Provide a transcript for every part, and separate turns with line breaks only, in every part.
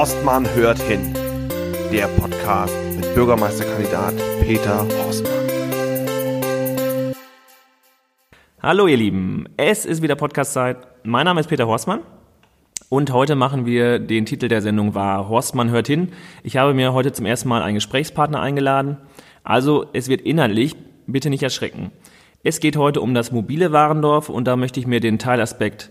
Horstmann hört hin. Der Podcast mit Bürgermeisterkandidat Peter Horstmann.
Hallo ihr Lieben, es ist wieder Podcastzeit. Mein Name ist Peter Horstmann und heute machen wir den Titel der Sendung war Horstmann hört hin. Ich habe mir heute zum ersten Mal einen Gesprächspartner eingeladen. Also es wird inhaltlich, bitte nicht erschrecken. Es geht heute um das mobile Warendorf und da möchte ich mir den Teilaspekt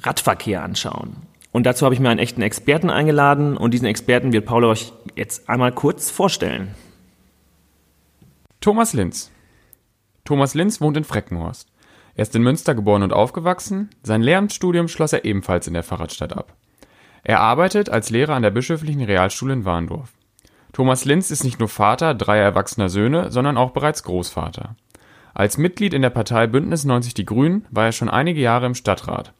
Radverkehr anschauen. Und dazu habe ich mir einen echten Experten eingeladen und diesen Experten wird Paul euch jetzt einmal kurz vorstellen.
Thomas Linz. Thomas Linz wohnt in Freckenhorst. Er ist in Münster geboren und aufgewachsen. Sein Lehramtsstudium schloss er ebenfalls in der Fahrradstadt ab. Er arbeitet als Lehrer an der Bischöflichen Realschule in Warndorf. Thomas Linz ist nicht nur Vater dreier erwachsener Söhne, sondern auch bereits Großvater. Als Mitglied in der Partei Bündnis 90 Die Grünen war er schon einige Jahre im Stadtrat.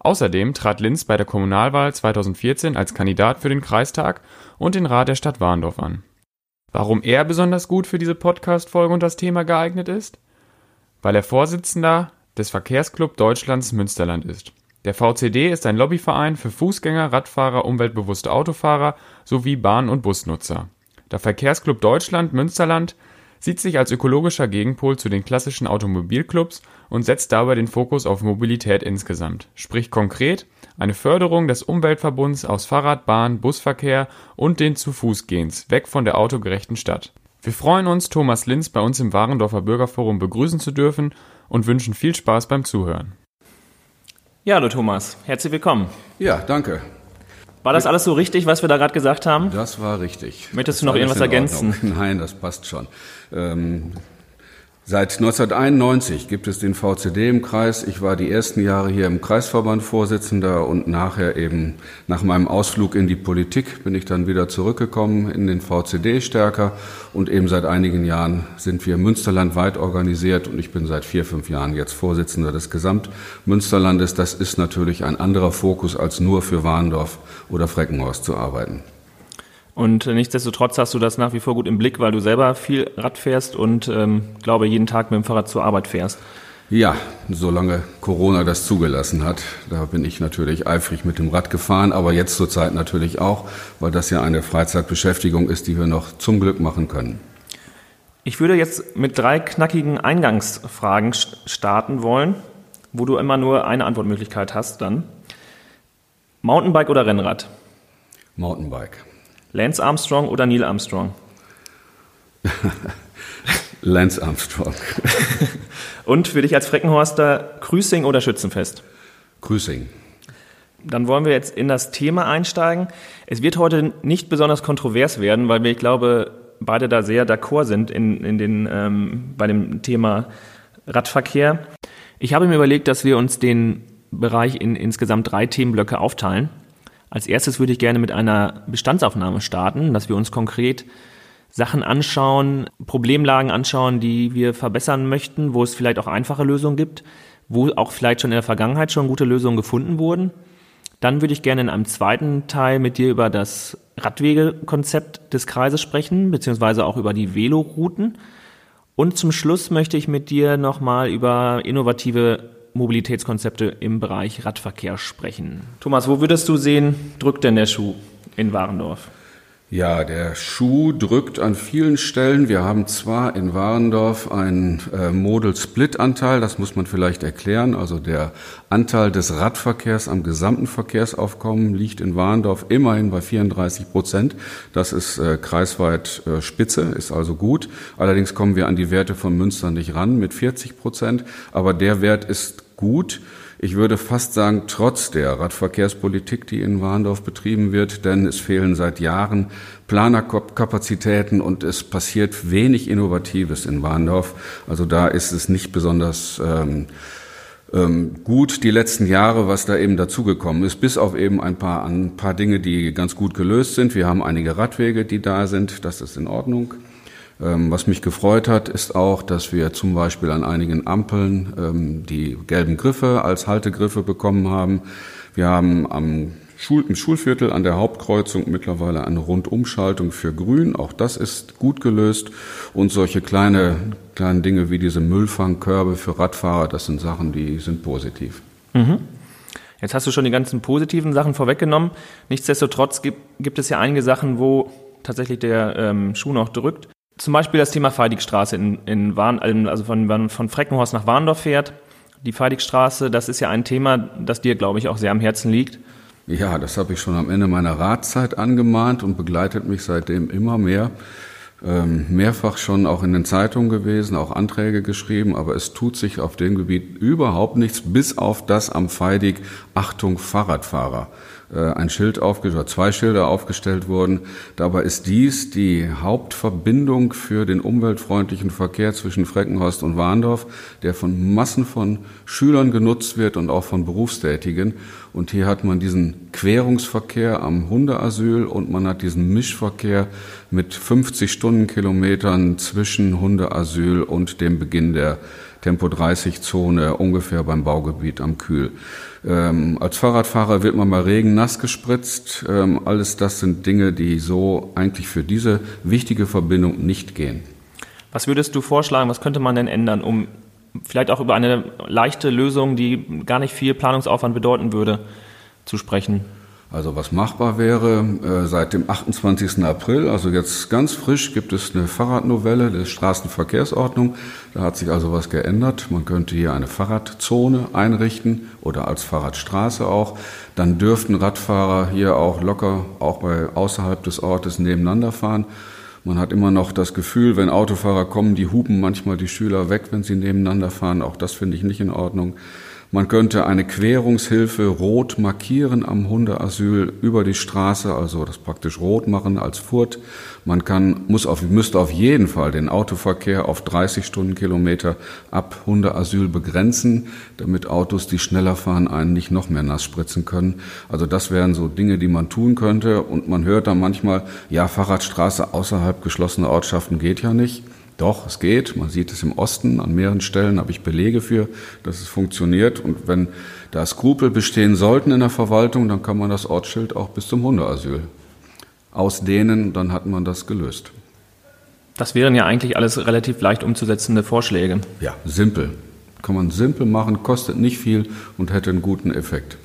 Außerdem trat Linz bei der Kommunalwahl 2014 als Kandidat für den Kreistag und den Rat der Stadt Warndorf an. Warum er besonders gut für diese Podcast-Folge und das Thema geeignet ist? Weil er Vorsitzender des Verkehrsclub Deutschlands Münsterland ist. Der VCD ist ein Lobbyverein für Fußgänger, Radfahrer, umweltbewusste Autofahrer sowie Bahn- und Busnutzer. Der Verkehrsclub Deutschland Münsterland sieht sich als ökologischer Gegenpol zu den klassischen Automobilclubs und setzt dabei den Fokus auf Mobilität insgesamt, sprich konkret eine Förderung des Umweltverbunds aus Fahrrad, Bahn, Busverkehr und den Zu-Fuß-Gehens, weg von der autogerechten Stadt. Wir freuen uns, Thomas Linz bei uns im Warendorfer Bürgerforum begrüßen zu dürfen und wünschen viel Spaß beim Zuhören.
Ja, hallo Thomas, herzlich willkommen.
Ja, danke.
War das alles so richtig, was wir da gerade gesagt haben?
Das war richtig.
Möchtest du noch irgendwas ergänzen?
Nein, das passt schon. Ähm, Seit 1991 gibt es den VCD im Kreis. Ich war die ersten Jahre hier im Kreisverband Vorsitzender und nachher eben nach meinem Ausflug in die Politik bin ich dann wieder zurückgekommen in den VCD stärker und eben seit einigen Jahren sind wir münsterlandweit organisiert und ich bin seit vier, fünf Jahren jetzt Vorsitzender des Gesamtmünsterlandes. Das ist natürlich ein anderer Fokus als nur für Warndorf oder Freckenhorst zu arbeiten.
Und nichtsdestotrotz hast du das nach wie vor gut im Blick, weil du selber viel Rad fährst und ähm, glaube jeden Tag mit dem Fahrrad zur Arbeit fährst.
Ja, solange Corona das zugelassen hat, da bin ich natürlich eifrig mit dem Rad gefahren, aber jetzt zurzeit natürlich auch, weil das ja eine Freizeitbeschäftigung ist, die wir noch zum Glück machen können.
Ich würde jetzt mit drei knackigen Eingangsfragen starten wollen, wo du immer nur eine Antwortmöglichkeit hast dann. Mountainbike oder Rennrad?
Mountainbike.
Lance Armstrong oder Neil Armstrong?
Lance Armstrong.
Und für dich als Freckenhorster Grüßing oder Schützenfest?
Grüßing.
Dann wollen wir jetzt in das Thema einsteigen. Es wird heute nicht besonders kontrovers werden, weil wir, ich glaube, beide da sehr d'accord sind in, in den, ähm, bei dem Thema Radverkehr. Ich habe mir überlegt, dass wir uns den Bereich in insgesamt drei Themenblöcke aufteilen. Als erstes würde ich gerne mit einer Bestandsaufnahme starten, dass wir uns konkret Sachen anschauen, Problemlagen anschauen, die wir verbessern möchten, wo es vielleicht auch einfache Lösungen gibt, wo auch vielleicht schon in der Vergangenheit schon gute Lösungen gefunden wurden. Dann würde ich gerne in einem zweiten Teil mit dir über das Radwegekonzept des Kreises sprechen, beziehungsweise auch über die Velorouten. Und zum Schluss möchte ich mit dir nochmal über innovative Mobilitätskonzepte im Bereich Radverkehr sprechen. Thomas, wo würdest du sehen, drückt denn der Schuh in Warendorf?
Ja, der Schuh drückt an vielen Stellen. Wir haben zwar in Warendorf einen äh, Model-Split-Anteil, das muss man vielleicht erklären. Also der Anteil des Radverkehrs am gesamten Verkehrsaufkommen liegt in Warendorf immerhin bei 34 Prozent. Das ist äh, kreisweit äh, Spitze, ist also gut. Allerdings kommen wir an die Werte von Münster nicht ran mit 40 Prozent. Aber der Wert ist gut ich würde fast sagen, trotz der Radverkehrspolitik, die in Warndorf betrieben wird, denn es fehlen seit Jahren Planerkapazitäten und es passiert wenig Innovatives in Warndorf. Also da ist es nicht besonders ähm, ähm, gut die letzten Jahre, was da eben dazugekommen ist, bis auf eben ein paar, ein paar Dinge, die ganz gut gelöst sind. Wir haben einige Radwege, die da sind, das ist in Ordnung. Ähm, was mich gefreut hat, ist auch, dass wir zum Beispiel an einigen Ampeln ähm, die gelben Griffe als Haltegriffe bekommen haben. Wir haben am Schul im Schulviertel an der Hauptkreuzung mittlerweile eine Rundumschaltung für Grün. Auch das ist gut gelöst. Und solche kleine, kleinen Dinge wie diese Müllfangkörbe für Radfahrer, das sind Sachen, die sind positiv.
Mhm. Jetzt hast du schon die ganzen positiven Sachen vorweggenommen. Nichtsdestotrotz gibt, gibt es ja einige Sachen, wo tatsächlich der ähm, Schuh noch drückt. Zum Beispiel das Thema Feidigstraße in, in Warn, also von, von Freckenhorst nach Warndorf fährt. Die Feidigstraße, das ist ja ein Thema, das dir, glaube ich, auch sehr am Herzen liegt.
Ja, das habe ich schon am Ende meiner Ratszeit angemahnt und begleitet mich seitdem immer mehr. Ähm, mehrfach schon auch in den Zeitungen gewesen, auch Anträge geschrieben, aber es tut sich auf dem Gebiet überhaupt nichts, bis auf das am Feidig Achtung Fahrradfahrer. Äh, ein Schild aufgestellt, zwei Schilder aufgestellt wurden. Dabei ist dies die Hauptverbindung für den umweltfreundlichen Verkehr zwischen Freckenhorst und Warndorf, der von Massen von Schülern genutzt wird und auch von Berufstätigen. Und hier hat man diesen Querungsverkehr am Hundeasyl und man hat diesen Mischverkehr mit 50 Stundenkilometern zwischen Hundeasyl und dem Beginn der Tempo 30 Zone ungefähr beim Baugebiet am Kühl. Ähm, als Fahrradfahrer wird man mal Regen nass gespritzt. Ähm, alles das sind Dinge, die so eigentlich für diese wichtige Verbindung nicht gehen.
Was würdest du vorschlagen, was könnte man denn ändern, um vielleicht auch über eine leichte Lösung, die gar nicht viel Planungsaufwand bedeuten würde, zu sprechen?
Also was machbar wäre, äh, seit dem 28. April, also jetzt ganz frisch, gibt es eine Fahrradnovelle der Straßenverkehrsordnung. Da hat sich also was geändert. Man könnte hier eine Fahrradzone einrichten oder als Fahrradstraße auch. Dann dürften Radfahrer hier auch locker, auch bei außerhalb des Ortes nebeneinander fahren. Man hat immer noch das Gefühl, wenn Autofahrer kommen, die hupen manchmal die Schüler weg, wenn sie nebeneinander fahren. Auch das finde ich nicht in Ordnung. Man könnte eine Querungshilfe rot markieren am Hundeasyl über die Straße, also das praktisch rot machen als Furt. Man kann, muss auf, müsste auf jeden Fall den Autoverkehr auf 30 Stundenkilometer ab Hundeasyl begrenzen, damit Autos, die schneller fahren, einen nicht noch mehr nass spritzen können. Also das wären so Dinge, die man tun könnte. Und man hört dann manchmal, ja, Fahrradstraße außerhalb geschlossener Ortschaften geht ja nicht. Doch, es geht. Man sieht es im Osten. An mehreren Stellen habe ich Belege für, dass es funktioniert. Und wenn da Skrupel bestehen sollten in der Verwaltung, dann kann man das Ortsschild auch bis zum Hundeasyl ausdehnen. Dann hat man das gelöst.
Das wären ja eigentlich alles relativ leicht umzusetzende Vorschläge.
Ja, simpel. Kann man simpel machen, kostet nicht viel und hätte einen guten Effekt.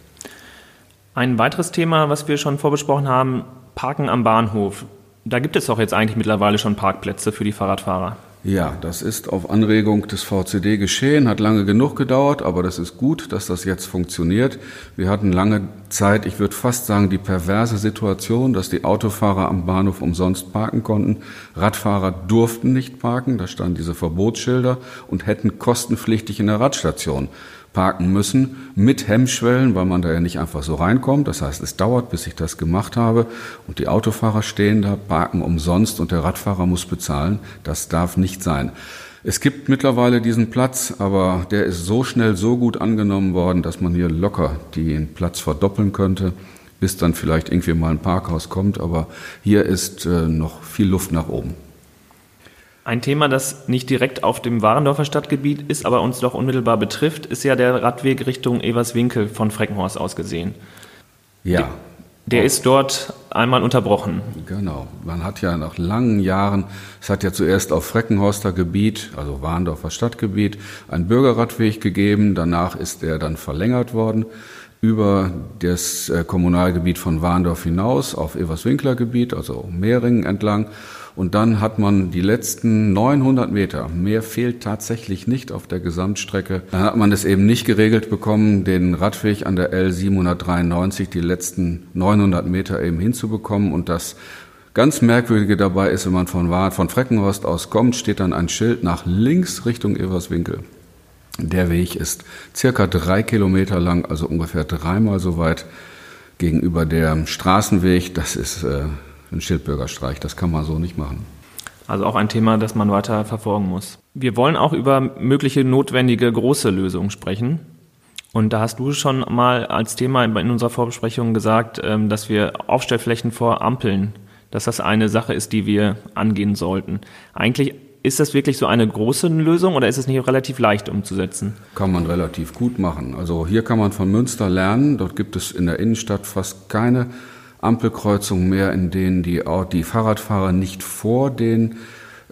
Ein weiteres Thema, was wir schon vorbesprochen haben, Parken am Bahnhof. Da gibt es doch jetzt eigentlich mittlerweile schon Parkplätze für die Fahrradfahrer.
Ja, das ist auf Anregung des VCD geschehen, hat lange genug gedauert, aber das ist gut, dass das jetzt funktioniert. Wir hatten lange Zeit, ich würde fast sagen, die perverse Situation, dass die Autofahrer am Bahnhof umsonst parken konnten. Radfahrer durften nicht parken, da standen diese Verbotsschilder und hätten kostenpflichtig in der Radstation parken müssen mit Hemmschwellen, weil man da ja nicht einfach so reinkommt. Das heißt, es dauert, bis ich das gemacht habe und die Autofahrer stehen da, parken umsonst und der Radfahrer muss bezahlen. Das darf nicht sein. Es gibt mittlerweile diesen Platz, aber der ist so schnell so gut angenommen worden, dass man hier locker den Platz verdoppeln könnte, bis dann vielleicht irgendwie mal ein Parkhaus kommt. Aber hier ist äh, noch viel Luft nach oben.
Ein Thema, das nicht direkt auf dem Warendorfer Stadtgebiet ist, aber uns doch unmittelbar betrifft, ist ja der Radweg Richtung Everswinkel von Freckenhorst aus gesehen.
Ja.
Der, der ist dort einmal unterbrochen.
Genau. Man hat ja nach langen Jahren, es hat ja zuerst auf Freckenhorster Gebiet, also Warendorfer Stadtgebiet, einen Bürgerradweg gegeben. Danach ist er dann verlängert worden über das äh, Kommunalgebiet von Warndorf hinaus auf Everswinkler Gebiet, also Mehringen entlang. Und dann hat man die letzten 900 Meter, mehr fehlt tatsächlich nicht auf der Gesamtstrecke, dann hat man es eben nicht geregelt bekommen, den Radweg an der L793 die letzten 900 Meter eben hinzubekommen. Und das ganz Merkwürdige dabei ist, wenn man von, von Freckenhorst aus kommt, steht dann ein Schild nach links Richtung Everswinkel. Der Weg ist circa drei Kilometer lang, also ungefähr dreimal so weit gegenüber der Straßenweg. Das ist äh, ein Schildbürgerstreich. Das kann man so nicht machen.
Also auch ein Thema, das man weiter verfolgen muss. Wir wollen auch über mögliche notwendige große Lösungen sprechen. Und da hast du schon mal als Thema in unserer Vorbesprechung gesagt, ähm, dass wir Aufstellflächen vor Ampeln, dass das eine Sache ist, die wir angehen sollten. Eigentlich ist das wirklich so eine große Lösung oder ist es nicht relativ leicht umzusetzen?
Kann man relativ gut machen. Also hier kann man von Münster lernen. Dort gibt es in der Innenstadt fast keine Ampelkreuzungen mehr, in denen die, die Fahrradfahrer nicht vor den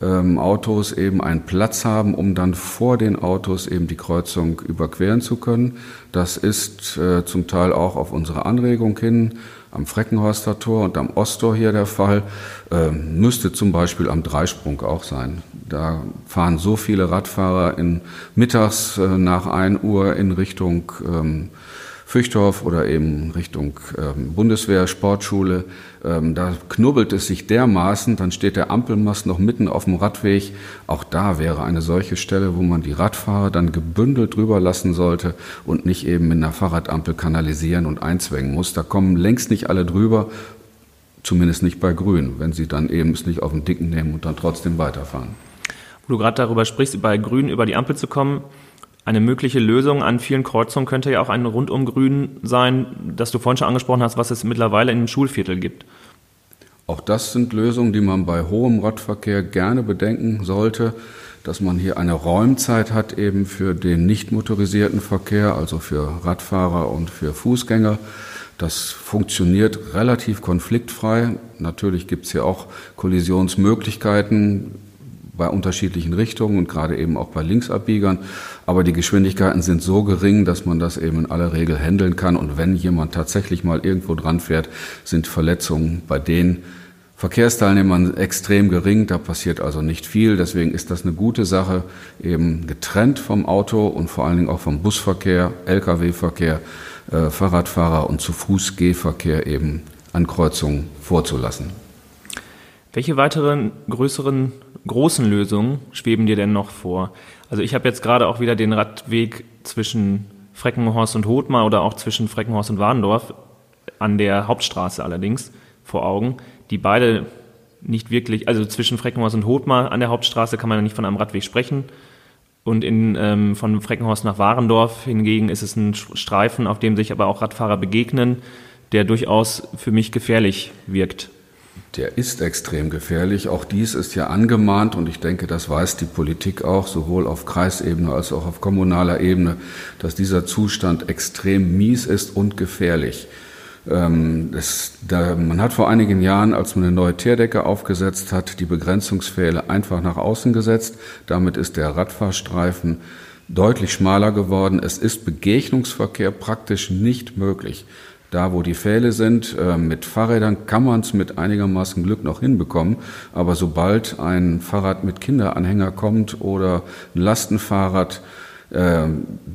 ähm, Autos eben einen Platz haben, um dann vor den Autos eben die Kreuzung überqueren zu können. Das ist äh, zum Teil auch auf unsere Anregung hin am Freckenhorster Tor und am Osttor hier der Fall. Ähm, müsste zum Beispiel am Dreisprung auch sein. Da fahren so viele Radfahrer in mittags äh, nach 1 Uhr in Richtung ähm, Füchtorf oder eben Richtung ähm, Bundeswehr, Sportschule. Ähm, da knubbelt es sich dermaßen, dann steht der Ampelmast noch mitten auf dem Radweg. Auch da wäre eine solche Stelle, wo man die Radfahrer dann gebündelt drüber lassen sollte und nicht eben mit einer Fahrradampel kanalisieren und einzwängen muss. Da kommen längst nicht alle drüber, zumindest nicht bei Grün, wenn sie dann eben es nicht auf den Dicken nehmen und dann trotzdem weiterfahren.
Wo du gerade darüber sprichst, bei Grün über die Ampel zu kommen, eine mögliche Lösung an vielen Kreuzungen könnte ja auch ein Rundumgrün sein, das du vorhin schon angesprochen hast, was es mittlerweile in dem Schulviertel gibt.
Auch das sind Lösungen, die man bei hohem Radverkehr gerne bedenken sollte, dass man hier eine Räumzeit hat eben für den nicht motorisierten Verkehr, also für Radfahrer und für Fußgänger. Das funktioniert relativ konfliktfrei. Natürlich gibt es hier auch Kollisionsmöglichkeiten bei unterschiedlichen Richtungen und gerade eben auch bei Linksabbiegern. Aber die Geschwindigkeiten sind so gering, dass man das eben in aller Regel handeln kann. Und wenn jemand tatsächlich mal irgendwo dran fährt, sind Verletzungen bei den Verkehrsteilnehmern extrem gering. Da passiert also nicht viel. Deswegen ist das eine gute Sache, eben getrennt vom Auto und vor allen Dingen auch vom Busverkehr, Lkw-Verkehr, äh, Fahrradfahrer und zu Fuß Gehverkehr eben an Kreuzungen vorzulassen.
Welche weiteren größeren großen Lösungen schweben dir denn noch vor? Also ich habe jetzt gerade auch wieder den Radweg zwischen Freckenhorst und Hothmar oder auch zwischen Freckenhorst und Warndorf an der Hauptstraße allerdings vor Augen, die beide nicht wirklich, also zwischen Freckenhorst und Hothmar an der Hauptstraße kann man ja nicht von einem Radweg sprechen. Und in, ähm, von Freckenhorst nach Warendorf hingegen ist es ein Streifen, auf dem sich aber auch Radfahrer begegnen, der durchaus für mich gefährlich wirkt
der ist extrem gefährlich. Auch dies ist ja angemahnt und ich denke, das weiß die Politik auch, sowohl auf Kreisebene als auch auf kommunaler Ebene, dass dieser Zustand extrem mies ist und gefährlich. Ähm, das, da, man hat vor einigen Jahren, als man eine neue Teerdecke aufgesetzt hat, die Begrenzungspfähle einfach nach außen gesetzt. Damit ist der Radfahrstreifen deutlich schmaler geworden. Es ist Begegnungsverkehr praktisch nicht möglich da wo die Pfähle sind. Äh, mit Fahrrädern kann man es mit einigermaßen Glück noch hinbekommen, aber sobald ein Fahrrad mit Kinderanhänger kommt oder ein Lastenfahrrad, äh,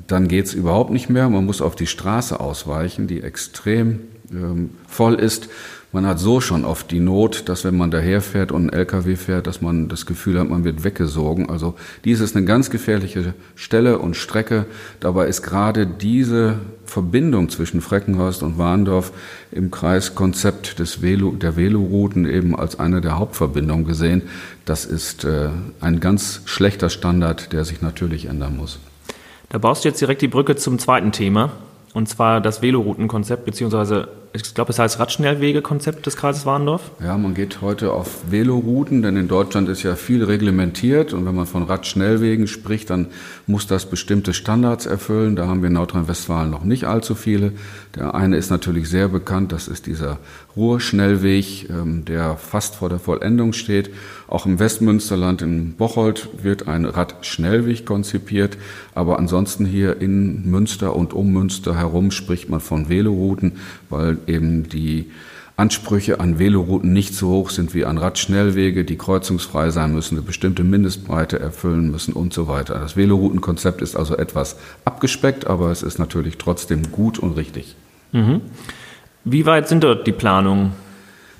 dann geht es überhaupt nicht mehr. Man muss auf die Straße ausweichen, die extrem ähm, voll ist. Man hat so schon oft die Not, dass wenn man daherfährt und ein LKW fährt, dass man das Gefühl hat, man wird weggesogen. Also dies ist eine ganz gefährliche Stelle und Strecke. Dabei ist gerade diese Verbindung zwischen Freckenhorst und Warndorf im Kreiskonzept des Velo, der Velorouten eben als eine der Hauptverbindungen gesehen. Das ist äh, ein ganz schlechter Standard, der sich natürlich ändern muss.
Da baust du jetzt direkt die Brücke zum zweiten Thema, und zwar das Veloroutenkonzept, beziehungsweise ich glaube, es heißt Radschnellwegekonzept des Kreises Warndorf.
Ja, man geht heute auf Velorouten, denn in Deutschland ist ja viel reglementiert und wenn man von Radschnellwegen spricht, dann muss das bestimmte Standards erfüllen. Da haben wir in Nordrhein-Westfalen noch nicht allzu viele. Der eine ist natürlich sehr bekannt, das ist dieser Ruhrschnellweg, ähm, der fast vor der Vollendung steht. Auch im Westmünsterland in Bocholt wird ein Radschnellweg konzipiert, aber ansonsten hier in Münster und um Münster herum spricht man von Velorouten, weil eben die Ansprüche an Velorouten nicht so hoch sind wie an Radschnellwege, die kreuzungsfrei sein müssen, eine bestimmte Mindestbreite erfüllen müssen und so weiter. Das Veloroutenkonzept ist also etwas abgespeckt, aber es ist natürlich trotzdem gut und richtig.
Mhm. Wie weit sind dort die Planungen?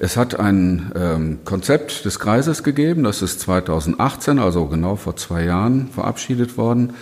Es hat ein ähm, Konzept des Kreises gegeben, das ist 2018, also genau vor zwei Jahren, verabschiedet worden.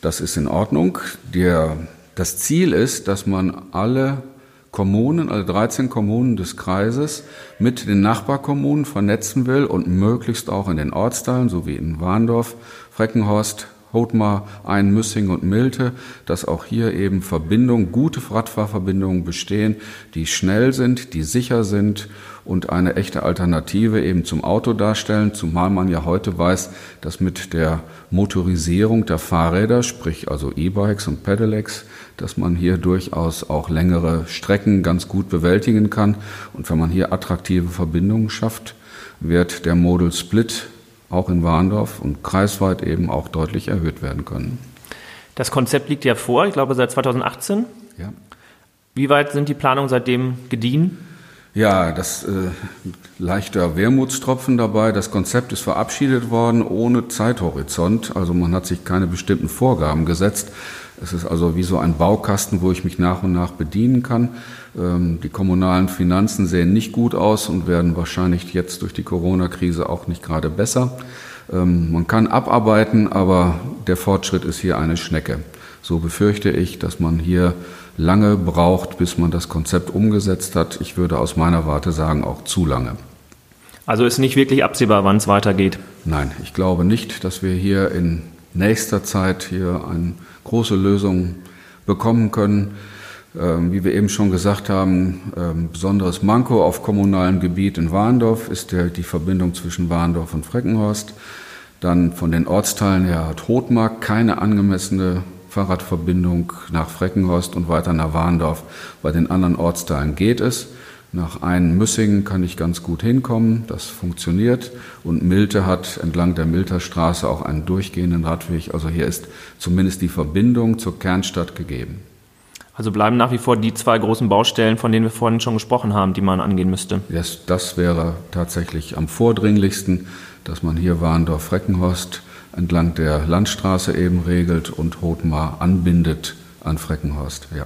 Das ist in Ordnung. Der, das Ziel ist, dass man alle Kommunen, also 13 Kommunen des Kreises, mit den Nachbarkommunen vernetzen will und möglichst auch in den Ortsteilen, so wie in Warndorf, Freckenhorst, Hothmar, Einmüssing und Milte, dass auch hier eben Verbindungen, gute Radfahrverbindungen bestehen, die schnell sind, die sicher sind und eine echte Alternative eben zum Auto darstellen, zumal man ja heute weiß, dass mit der Motorisierung der Fahrräder, sprich also E-Bikes und Pedelecs, dass man hier durchaus auch längere Strecken ganz gut bewältigen kann. Und wenn man hier attraktive Verbindungen schafft, wird der Model Split auch in Warndorf und kreisweit eben auch deutlich erhöht werden können.
Das Konzept liegt ja vor, ich glaube seit 2018.
Ja.
Wie weit sind die Planungen seitdem gediehen?
Ja, das äh, leichter Wermutstropfen dabei. Das Konzept ist verabschiedet worden ohne Zeithorizont. Also man hat sich keine bestimmten Vorgaben gesetzt. Es ist also wie so ein Baukasten, wo ich mich nach und nach bedienen kann. Ähm, die kommunalen Finanzen sehen nicht gut aus und werden wahrscheinlich jetzt durch die Corona-Krise auch nicht gerade besser. Ähm, man kann abarbeiten, aber der Fortschritt ist hier eine Schnecke. So befürchte ich, dass man hier lange braucht, bis man das Konzept umgesetzt hat. Ich würde aus meiner Warte sagen, auch zu lange.
Also ist nicht wirklich absehbar, wann es weitergeht?
Nein, ich glaube nicht, dass wir hier in nächster Zeit hier eine große Lösung bekommen können. Ähm, wie wir eben schon gesagt haben, ähm, besonderes Manko auf kommunalem Gebiet in Warndorf ist die Verbindung zwischen Warndorf und Freckenhorst. Dann von den Ortsteilen her hat Rotmark keine angemessene Fahrradverbindung nach Freckenhorst und weiter nach Warndorf. Bei den anderen Ortsteilen geht es. Nach Müssingen kann ich ganz gut hinkommen, das funktioniert. Und Milte hat entlang der Milter Straße auch einen durchgehenden Radweg. Also hier ist zumindest die Verbindung zur Kernstadt gegeben.
Also bleiben nach wie vor die zwei großen Baustellen, von denen wir vorhin schon gesprochen haben, die man angehen müsste.
Das, das wäre tatsächlich am vordringlichsten, dass man hier Warndorf-Freckenhorst entlang der Landstraße eben regelt und Rotmar anbindet an Freckenhorst. Ja.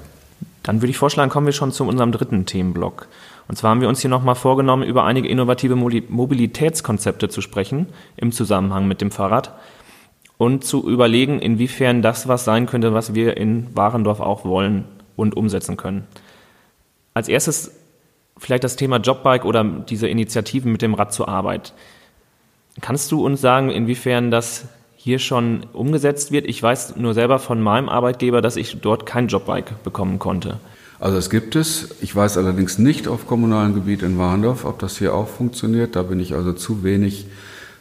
Dann würde ich vorschlagen, kommen wir schon zu unserem dritten Themenblock. Und zwar haben wir uns hier nochmal vorgenommen, über einige innovative Mobilitätskonzepte zu sprechen im Zusammenhang mit dem Fahrrad und zu überlegen, inwiefern das was sein könnte, was wir in Warendorf auch wollen und umsetzen können. Als erstes vielleicht das Thema Jobbike oder diese Initiativen mit dem Rad zur Arbeit. Kannst du uns sagen, inwiefern das hier schon umgesetzt wird. Ich weiß nur selber von meinem Arbeitgeber, dass ich dort kein Jobbike bekommen konnte.
Also es gibt es. Ich weiß allerdings nicht auf kommunalem Gebiet in Warndorf, ob das hier auch funktioniert. Da bin ich also zu wenig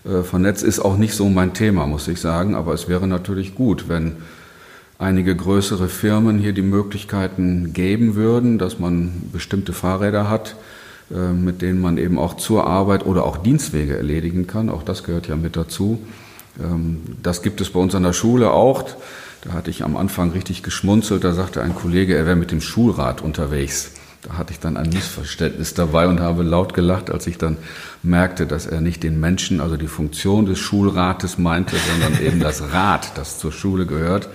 äh, vernetzt. Ist auch nicht so mein Thema, muss ich sagen. Aber es wäre natürlich gut, wenn einige größere Firmen hier die Möglichkeiten geben würden, dass man bestimmte Fahrräder hat, äh, mit denen man eben auch zur Arbeit oder auch Dienstwege erledigen kann. Auch das gehört ja mit dazu. Ähm, das gibt es bei uns an der Schule auch. Da hatte ich am Anfang richtig geschmunzelt. Da sagte ein Kollege, er wäre mit dem Schulrad unterwegs. Da hatte ich dann ein Missverständnis dabei und habe laut gelacht, als ich dann merkte, dass er nicht den Menschen, also die Funktion des Schulrates meinte, sondern eben das Rad, das zur Schule gehört.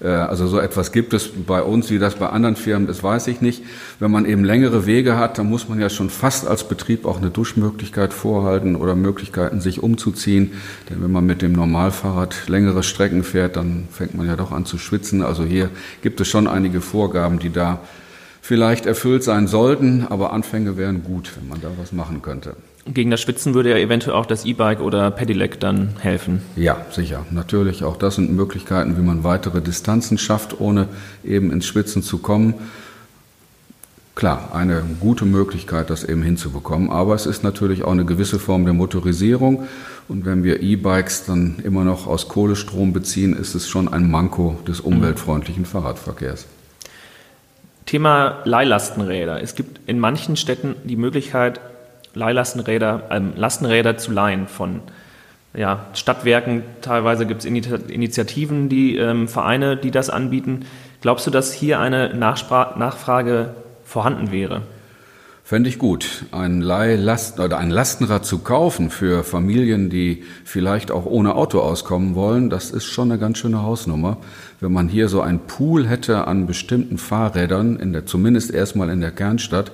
Äh, also so etwas gibt es bei uns, wie das bei anderen Firmen ist, weiß ich nicht. Wenn man eben längere Wege hat, dann muss man ja schon fast als Betrieb auch eine Duschmöglichkeit vorhalten oder Möglichkeiten, sich umzuziehen. Denn wenn man mit dem Normalfahrrad längere Strecken fährt, dann fängt man ja doch an zu schwitzen. Also hier gibt es schon einige Vorgaben, die da vielleicht erfüllt sein sollten, aber Anfänge wären gut, wenn man da was machen könnte.
Gegen das Schwitzen würde ja eventuell auch das E-Bike oder Pedelec dann helfen.
Ja, sicher. Natürlich. Auch das sind Möglichkeiten, wie man weitere Distanzen schafft, ohne eben ins Schwitzen zu kommen. Klar, eine gute Möglichkeit, das eben hinzubekommen. Aber es ist natürlich auch eine gewisse Form der Motorisierung. Und wenn wir E-Bikes dann immer noch aus Kohlestrom beziehen, ist es schon ein Manko des umweltfreundlichen Fahrradverkehrs.
Thema Leihlastenräder. Es gibt in manchen Städten die Möglichkeit, Leihlastenräder, ähm, Lastenräder zu leihen von ja, Stadtwerken. Teilweise gibt es Initiativen, die ähm, Vereine, die das anbieten. Glaubst du, dass hier eine Nachspra Nachfrage vorhanden wäre?
Fände ich gut, ein Leihlast oder ein Lastenrad zu kaufen für Familien, die vielleicht auch ohne Auto auskommen wollen. Das ist schon eine ganz schöne Hausnummer. Wenn man hier so ein Pool hätte an bestimmten Fahrrädern, in der, zumindest erstmal in der Kernstadt,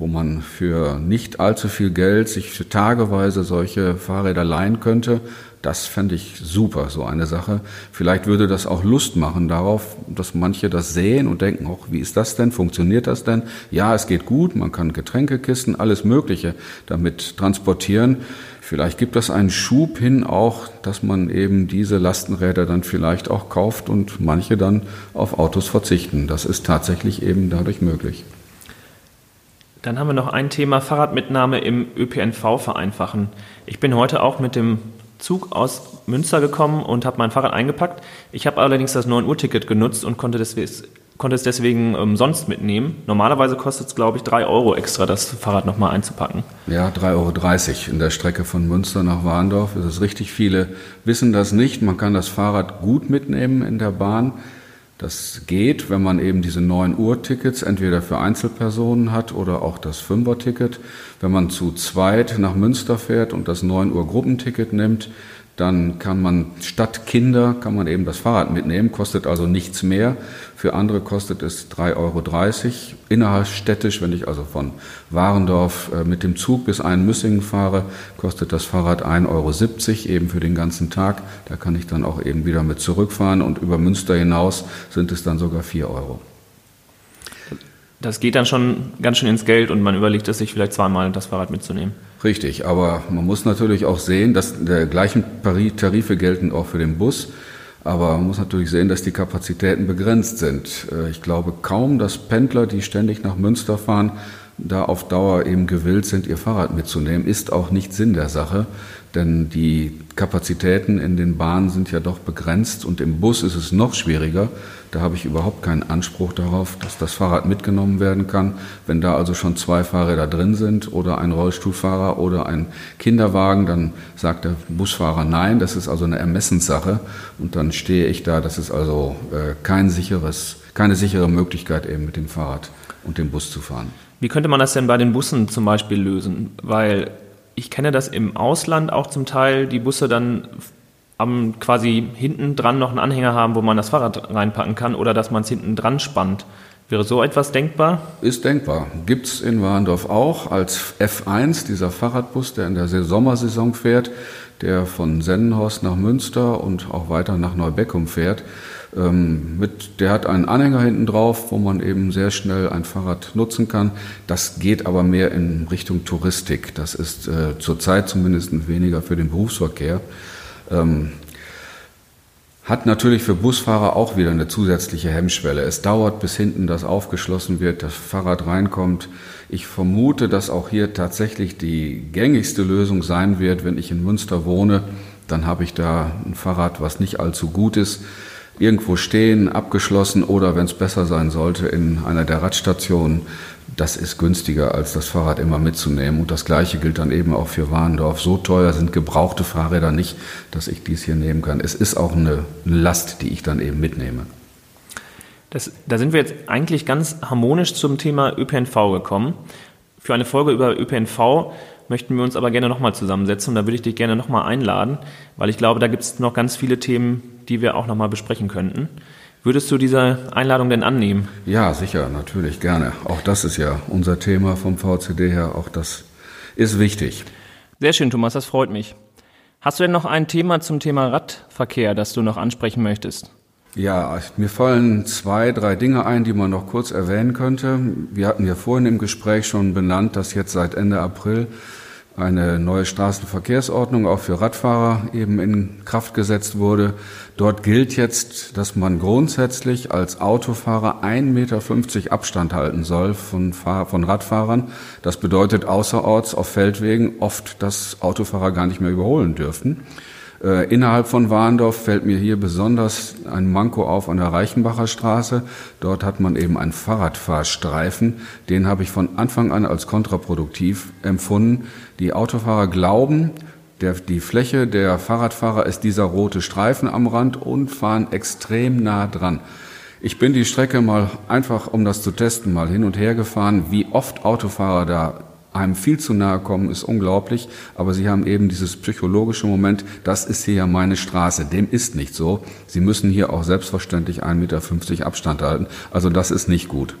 wo man für nicht allzu viel Geld sich tageweise solche Fahrräder leihen könnte. Das fände ich super, so eine Sache. Vielleicht würde das auch Lust machen darauf, dass manche das sehen und denken, auch wie ist das denn? Funktioniert das denn? Ja, es geht gut, man kann Getränkekisten, alles Mögliche damit transportieren. Vielleicht gibt es einen Schub hin auch, dass man eben diese Lastenräder dann vielleicht auch kauft und manche dann auf Autos verzichten. Das ist tatsächlich eben dadurch möglich.
Dann haben wir noch ein Thema Fahrradmitnahme im ÖPNV vereinfachen. Ich bin heute auch mit dem Zug aus Münster gekommen und habe mein Fahrrad eingepackt. Ich habe allerdings das 9 Uhr Ticket genutzt und konnte konnte es deswegen umsonst mitnehmen. Normalerweise kostet es, glaube ich, drei Euro extra, das Fahrrad nochmal einzupacken.
Ja, 3,30 Euro in der Strecke von Münster nach Warndorf. Ist richtig. Viele wissen das nicht. Man kann das Fahrrad gut mitnehmen in der Bahn. Das geht, wenn man eben diese 9 Uhr Tickets entweder für Einzelpersonen hat oder auch das 5er Ticket. Wenn man zu zweit nach Münster fährt und das 9 Uhr Gruppenticket nimmt, dann kann man statt Kinder kann man eben das Fahrrad mitnehmen, kostet also nichts mehr. Für andere kostet es 3,30 Euro. Innerstädtisch, wenn ich also von Warendorf äh, mit dem Zug bis Einmüssingen fahre, kostet das Fahrrad 1,70 Euro eben für den ganzen Tag. Da kann ich dann auch eben wieder mit zurückfahren und über Münster hinaus sind es dann sogar 4 Euro.
Das geht dann schon ganz schön ins Geld und man überlegt es sich vielleicht zweimal, das Fahrrad mitzunehmen.
Richtig, aber man muss natürlich auch sehen, dass der gleichen Tarife gelten auch für den Bus. Aber man muss natürlich sehen, dass die Kapazitäten begrenzt sind. Äh, ich glaube kaum, dass Pendler, die ständig nach Münster fahren, da auf Dauer eben gewillt sind, ihr Fahrrad mitzunehmen, ist auch nicht Sinn der Sache, denn die Kapazitäten in den Bahnen sind ja doch begrenzt und im Bus ist es noch schwieriger. Da habe ich überhaupt keinen Anspruch darauf, dass das Fahrrad mitgenommen werden kann. Wenn da also schon zwei Fahrräder drin sind oder ein Rollstuhlfahrer oder ein Kinderwagen, dann sagt der Busfahrer nein. Das ist also eine Ermessenssache und dann stehe ich da. Das ist also äh, kein sicheres, keine sichere Möglichkeit eben mit dem Fahrrad und dem Bus zu fahren.
Wie könnte man das denn bei den Bussen zum Beispiel lösen? Weil ich kenne das im Ausland auch zum Teil, die Busse dann am quasi hinten dran noch einen Anhänger haben, wo man das Fahrrad reinpacken kann oder dass man es hinten dran spannt. Wäre so etwas denkbar?
Ist denkbar. Gibt es in Warndorf auch als F1, dieser Fahrradbus, der in der Sommersaison fährt, der von Sennenhorst nach Münster und auch weiter nach Neubeckum fährt. Ähm, mit, der hat einen Anhänger hinten drauf, wo man eben sehr schnell ein Fahrrad nutzen kann. Das geht aber mehr in Richtung Touristik. Das ist äh, zurzeit zumindest weniger für den Berufsverkehr. Ähm, hat natürlich für Busfahrer auch wieder eine zusätzliche Hemmschwelle. Es dauert, bis hinten das aufgeschlossen wird, das Fahrrad reinkommt. Ich vermute, dass auch hier tatsächlich die gängigste Lösung sein wird, wenn ich in Münster wohne, dann habe ich da ein Fahrrad, was nicht allzu gut ist irgendwo stehen, abgeschlossen oder, wenn es besser sein sollte, in einer der Radstationen. Das ist günstiger, als das Fahrrad immer mitzunehmen. Und das Gleiche gilt dann eben auch für Warndorf. So teuer sind gebrauchte Fahrräder nicht, dass ich dies hier nehmen kann. Es ist auch eine Last, die ich dann eben mitnehme.
Das, da sind wir jetzt eigentlich ganz harmonisch zum Thema ÖPNV gekommen. Für eine Folge über ÖPNV möchten wir uns aber gerne nochmal zusammensetzen und da würde ich dich gerne nochmal einladen, weil ich glaube, da gibt es noch ganz viele Themen, die wir auch nochmal besprechen könnten. Würdest du diese Einladung denn annehmen?
Ja, sicher, natürlich, gerne. Auch das ist ja unser Thema vom VCD her, auch das ist wichtig.
Sehr schön, Thomas, das freut mich. Hast du denn noch ein Thema zum Thema Radverkehr, das du noch ansprechen möchtest?
Ja, mir fallen zwei, drei Dinge ein, die man noch kurz erwähnen könnte. Wir hatten ja vorhin im Gespräch schon benannt, dass jetzt seit Ende April eine neue Straßenverkehrsordnung auch für Radfahrer eben in Kraft gesetzt wurde. Dort gilt jetzt, dass man grundsätzlich als Autofahrer 1,50 Meter Abstand halten soll von, Fahr von Radfahrern. Das bedeutet außerorts auf Feldwegen oft, dass Autofahrer gar nicht mehr überholen dürften. Äh, innerhalb von Warndorf fällt mir hier besonders ein Manko auf an der Reichenbacher Straße. Dort hat man eben einen Fahrradfahrstreifen. Den habe ich von Anfang an als kontraproduktiv empfunden. Die Autofahrer glauben, der, die Fläche der Fahrradfahrer ist dieser rote Streifen am Rand und fahren extrem nah dran. Ich bin die Strecke mal einfach, um das zu testen, mal hin und her gefahren. Wie oft Autofahrer da einem viel zu nahe kommen, ist unglaublich. Aber Sie haben eben dieses psychologische Moment, das ist hier ja meine Straße. Dem ist nicht so. Sie müssen hier auch selbstverständlich 1,50 Meter Abstand halten. Also das ist nicht gut.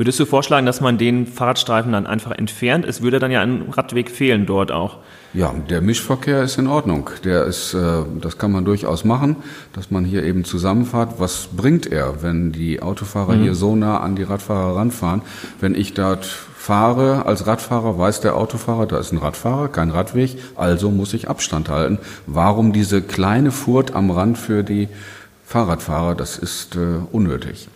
Würdest du vorschlagen, dass man den Fahrradstreifen dann einfach entfernt? Es würde dann ja ein Radweg fehlen dort auch.
Ja, der Mischverkehr ist in Ordnung. Der ist, äh, das kann man durchaus machen, dass man hier eben zusammenfahrt. Was bringt er, wenn die Autofahrer mhm. hier so nah an die Radfahrer ranfahren? Wenn ich dort fahre als Radfahrer, weiß der Autofahrer, da ist ein Radfahrer, kein Radweg, also muss ich Abstand halten. Warum diese kleine Furt am Rand für die Fahrradfahrer? Das ist äh, unnötig.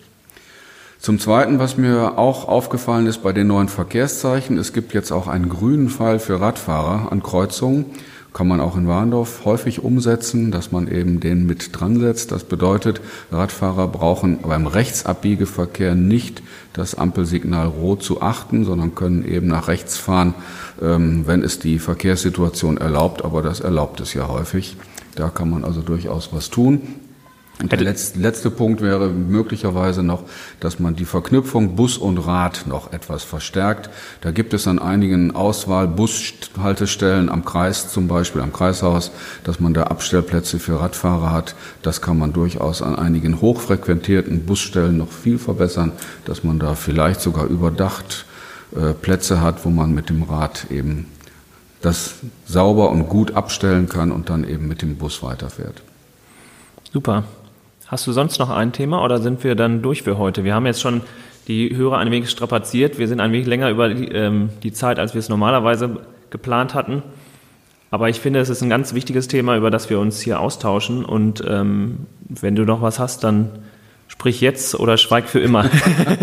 Zum Zweiten, was mir auch aufgefallen ist bei den neuen Verkehrszeichen, es gibt jetzt auch einen grünen Pfeil für Radfahrer an Kreuzungen. kann man auch in Warndorf häufig umsetzen, dass man eben den mit dran setzt. Das bedeutet, Radfahrer brauchen beim Rechtsabbiegeverkehr nicht das Ampelsignal rot zu achten, sondern können eben nach rechts fahren, ähm, wenn es die Verkehrssituation erlaubt. Aber das erlaubt es ja häufig. Da kann man also durchaus was tun. Und der letzte, letzte Punkt wäre möglicherweise noch, dass man die Verknüpfung Bus und Rad noch etwas verstärkt. Da gibt es an einigen Auswahl-Bushaltestellen am Kreis zum Beispiel, am Kreishaus, dass man da Abstellplätze für Radfahrer hat. Das kann man durchaus an einigen hochfrequentierten Busstellen noch viel verbessern, dass man da vielleicht sogar überdacht äh, Plätze hat, wo man mit dem Rad eben das sauber und gut abstellen kann und dann eben mit dem Bus weiterfährt.
Super. Hast du sonst noch ein Thema oder sind wir dann durch für heute? Wir haben jetzt schon die Hörer ein wenig strapaziert. Wir sind ein wenig länger über die, ähm, die Zeit, als wir es normalerweise geplant hatten. Aber ich finde, es ist ein ganz wichtiges Thema, über das wir uns hier austauschen. Und ähm, wenn du noch was hast, dann Sprich jetzt oder schweig für immer.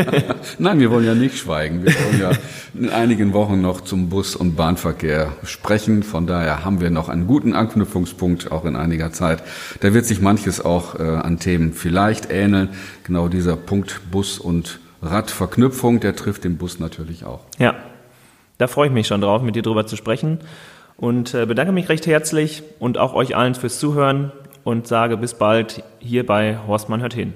Nein, wir wollen ja nicht schweigen. Wir wollen ja in einigen Wochen noch zum Bus- und Bahnverkehr sprechen. Von daher haben wir noch einen guten Anknüpfungspunkt auch in einiger Zeit. Da wird sich manches auch äh, an Themen vielleicht ähneln. Genau dieser Punkt Bus- und Radverknüpfung, der trifft den Bus natürlich auch.
Ja, da freue ich mich schon drauf, mit dir drüber zu sprechen. Und äh, bedanke mich recht herzlich und auch euch allen fürs Zuhören und sage bis bald hier bei Horstmann hört hin.